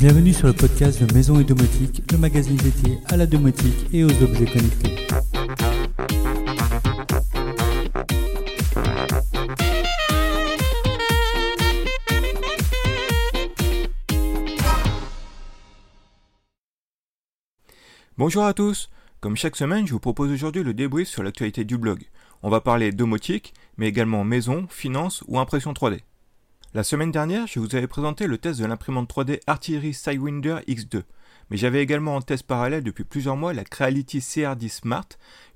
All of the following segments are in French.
Bienvenue sur le podcast de Maison et Domotique, le magazine dédié à la domotique et aux objets connectés. Bonjour à tous Comme chaque semaine, je vous propose aujourd'hui le débrief sur l'actualité du blog. On va parler domotique, mais également maison, finance ou impression 3D. La semaine dernière, je vous avais présenté le test de l'imprimante 3D Artillery Sidewinder X2, mais j'avais également en test parallèle depuis plusieurs mois la Creality CR10 Smart,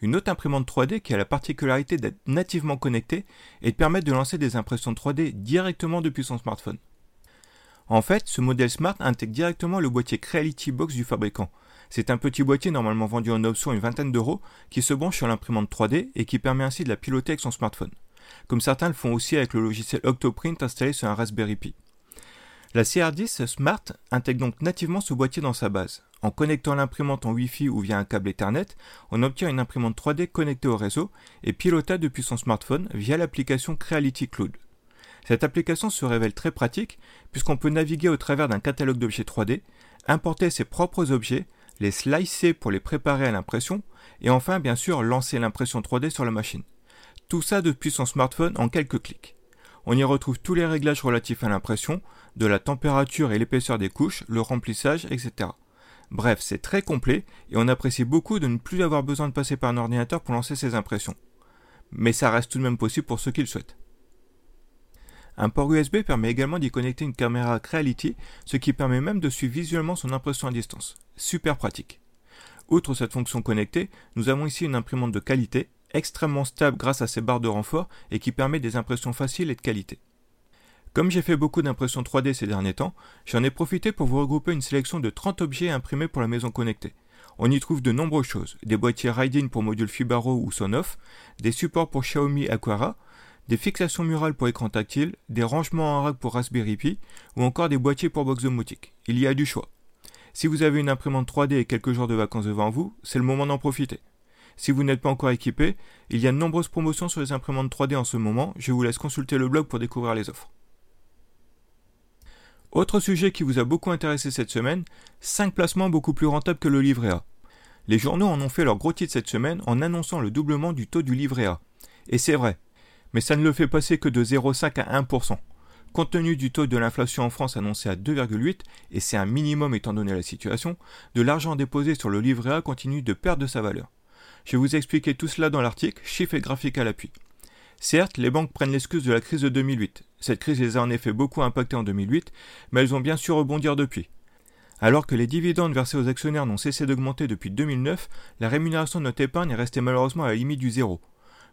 une autre imprimante 3D qui a la particularité d'être nativement connectée et de permettre de lancer des impressions 3D directement depuis son smartphone. En fait, ce modèle Smart intègre directement le boîtier Creality Box du fabricant, c'est un petit boîtier normalement vendu en option une vingtaine d'euros qui se branche sur l'imprimante 3D et qui permet ainsi de la piloter avec son smartphone. Comme certains le font aussi avec le logiciel Octoprint installé sur un Raspberry Pi. La CR10 Smart intègre donc nativement ce boîtier dans sa base. En connectant l'imprimante en Wi-Fi ou via un câble Ethernet, on obtient une imprimante 3D connectée au réseau et pilotable depuis son smartphone via l'application Creality Cloud. Cette application se révèle très pratique puisqu'on peut naviguer au travers d'un catalogue d'objets 3D, importer ses propres objets, les slicer pour les préparer à l'impression, et enfin bien sûr lancer l'impression 3D sur la machine. Tout ça depuis son smartphone en quelques clics. On y retrouve tous les réglages relatifs à l'impression, de la température et l'épaisseur des couches, le remplissage, etc. Bref, c'est très complet et on apprécie beaucoup de ne plus avoir besoin de passer par un ordinateur pour lancer ses impressions. Mais ça reste tout de même possible pour ceux qui le souhaitent. Un port USB permet également d'y connecter une caméra Creality, ce qui permet même de suivre visuellement son impression à distance. Super pratique. Outre cette fonction connectée, nous avons ici une imprimante de qualité, extrêmement stable grâce à ses barres de renfort et qui permet des impressions faciles et de qualité. Comme j'ai fait beaucoup d'impressions 3D ces derniers temps, j'en ai profité pour vous regrouper une sélection de 30 objets imprimés pour la maison connectée. On y trouve de nombreuses choses, des boîtiers Raiden pour module Fibaro ou Sonoff, des supports pour Xiaomi Aquara, des fixations murales pour écran tactile, des rangements en rack pour Raspberry Pi, ou encore des boîtiers pour box domotique. Il y a du choix. Si vous avez une imprimante 3D et quelques jours de vacances devant vous, c'est le moment d'en profiter. Si vous n'êtes pas encore équipé, il y a de nombreuses promotions sur les imprimantes 3D en ce moment, je vous laisse consulter le blog pour découvrir les offres. Autre sujet qui vous a beaucoup intéressé cette semaine, 5 placements beaucoup plus rentables que le livret A. Les journaux en ont fait leur gros titre cette semaine en annonçant le doublement du taux du livret A. Et c'est vrai, mais ça ne le fait passer que de 0,5 à 1%. Compte tenu du taux de l'inflation en France annoncé à 2,8, et c'est un minimum étant donné la situation, de l'argent déposé sur le livret A continue de perdre de sa valeur. Je vous expliquer tout cela dans l'article, chiffres et graphiques à l'appui. Certes, les banques prennent l'excuse de la crise de 2008. Cette crise les a en effet beaucoup impactés en 2008, mais elles ont bien su rebondir depuis. Alors que les dividendes versés aux actionnaires n'ont cessé d'augmenter depuis 2009, la rémunération de notre épargne est restée malheureusement à la limite du zéro.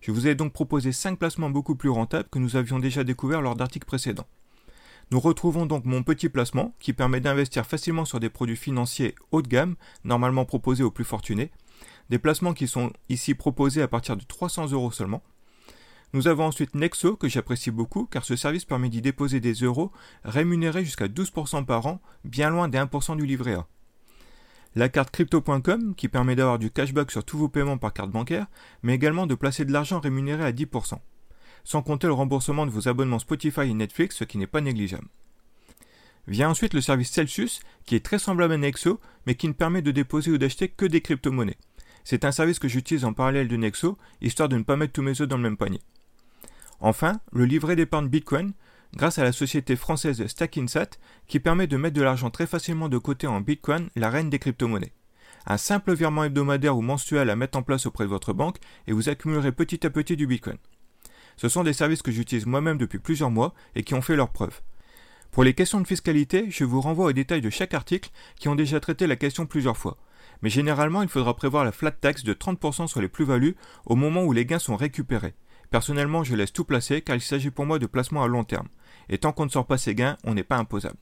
Je vous ai donc proposé 5 placements beaucoup plus rentables que nous avions déjà découverts lors d'articles précédents. Nous retrouvons donc mon petit placement qui permet d'investir facilement sur des produits financiers haut de gamme, normalement proposés aux plus fortunés. Des placements qui sont ici proposés à partir de 300 euros seulement. Nous avons ensuite Nexo que j'apprécie beaucoup car ce service permet d'y déposer des euros rémunérés jusqu'à 12% par an, bien loin des 1% du livret A la carte crypto.com qui permet d'avoir du cashback sur tous vos paiements par carte bancaire, mais également de placer de l'argent rémunéré à 10%, sans compter le remboursement de vos abonnements Spotify et Netflix, ce qui n'est pas négligeable. Vient ensuite le service Celsius, qui est très semblable à Nexo, mais qui ne permet de déposer ou d'acheter que des crypto-monnaies. C'est un service que j'utilise en parallèle de Nexo, histoire de ne pas mettre tous mes œufs dans le même panier. Enfin, le livret d'épargne Bitcoin, grâce à la société française Stackinsat qui permet de mettre de l'argent très facilement de côté en Bitcoin, la reine des crypto-monnaies. Un simple virement hebdomadaire ou mensuel à mettre en place auprès de votre banque et vous accumulerez petit à petit du Bitcoin. Ce sont des services que j'utilise moi-même depuis plusieurs mois et qui ont fait leurs preuves. Pour les questions de fiscalité, je vous renvoie aux détails de chaque article qui ont déjà traité la question plusieurs fois. Mais généralement, il faudra prévoir la flat tax de 30% sur les plus-values au moment où les gains sont récupérés. Personnellement, je laisse tout placer car il s'agit pour moi de placements à long terme. Et tant qu'on ne sort pas ses gains, on n'est pas imposable.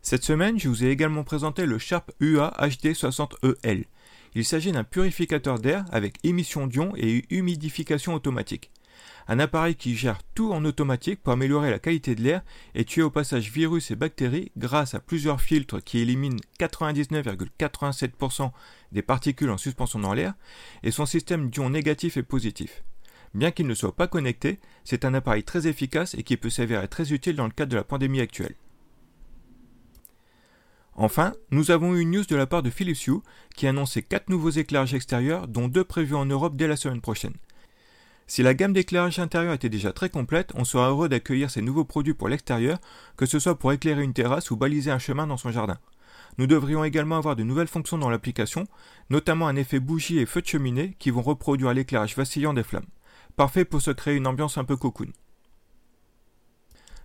Cette semaine, je vous ai également présenté le Sharp UA HD60EL. Il s'agit d'un purificateur d'air avec émission d'ion et humidification automatique. Un appareil qui gère tout en automatique pour améliorer la qualité de l'air et tuer au passage virus et bactéries grâce à plusieurs filtres qui éliminent 99,87% des particules en suspension dans l'air et son système d'ion négatif et positif. Bien qu'il ne soit pas connecté, c'est un appareil très efficace et qui peut s'avérer très utile dans le cadre de la pandémie actuelle. Enfin, nous avons eu une news de la part de Philips Hue qui annonçait 4 nouveaux éclairages extérieurs, dont 2 prévus en Europe dès la semaine prochaine. Si la gamme d'éclairage intérieur était déjà très complète, on sera heureux d'accueillir ces nouveaux produits pour l'extérieur, que ce soit pour éclairer une terrasse ou baliser un chemin dans son jardin. Nous devrions également avoir de nouvelles fonctions dans l'application, notamment un effet bougie et feu de cheminée qui vont reproduire l'éclairage vacillant des flammes. Parfait pour se créer une ambiance un peu cocoon.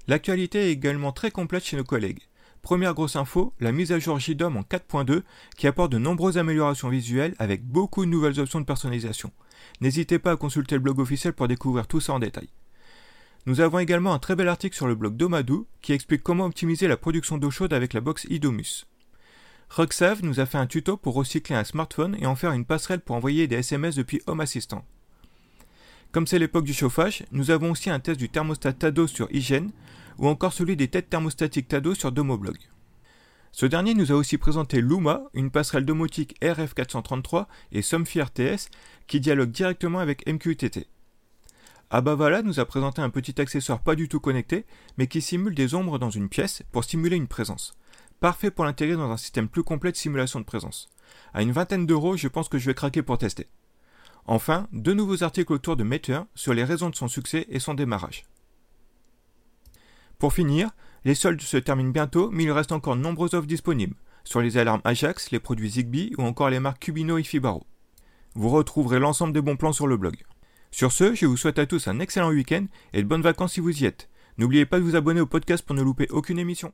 L'actualité est également très complète chez nos collègues. Première grosse info, la mise à jour JDOM en 4.2 qui apporte de nombreuses améliorations visuelles avec beaucoup de nouvelles options de personnalisation. N'hésitez pas à consulter le blog officiel pour découvrir tout ça en détail. Nous avons également un très bel article sur le blog d'Omadou qui explique comment optimiser la production d'eau chaude avec la box Idomus. Roxave nous a fait un tuto pour recycler un smartphone et en faire une passerelle pour envoyer des SMS depuis Home Assistant. Comme c'est l'époque du chauffage, nous avons aussi un test du thermostat Tado sur Hygiène ou encore celui des têtes thermostatiques Tado sur Domoblog. Ce dernier nous a aussi présenté Luma, une passerelle domotique RF433 et Somfy RTS qui dialogue directement avec MQTT. Abavala nous a présenté un petit accessoire pas du tout connecté, mais qui simule des ombres dans une pièce pour simuler une présence. Parfait pour l'intégrer dans un système plus complet de simulation de présence. À une vingtaine d'euros, je pense que je vais craquer pour tester. Enfin, deux nouveaux articles autour de Meteor sur les raisons de son succès et son démarrage. Pour finir, les soldes se terminent bientôt, mais il reste encore de nombreuses offres disponibles, sur les alarmes Ajax, les produits Zigbee ou encore les marques Cubino et Fibaro. Vous retrouverez l'ensemble des bons plans sur le blog. Sur ce, je vous souhaite à tous un excellent week-end et de bonnes vacances si vous y êtes. N'oubliez pas de vous abonner au podcast pour ne louper aucune émission.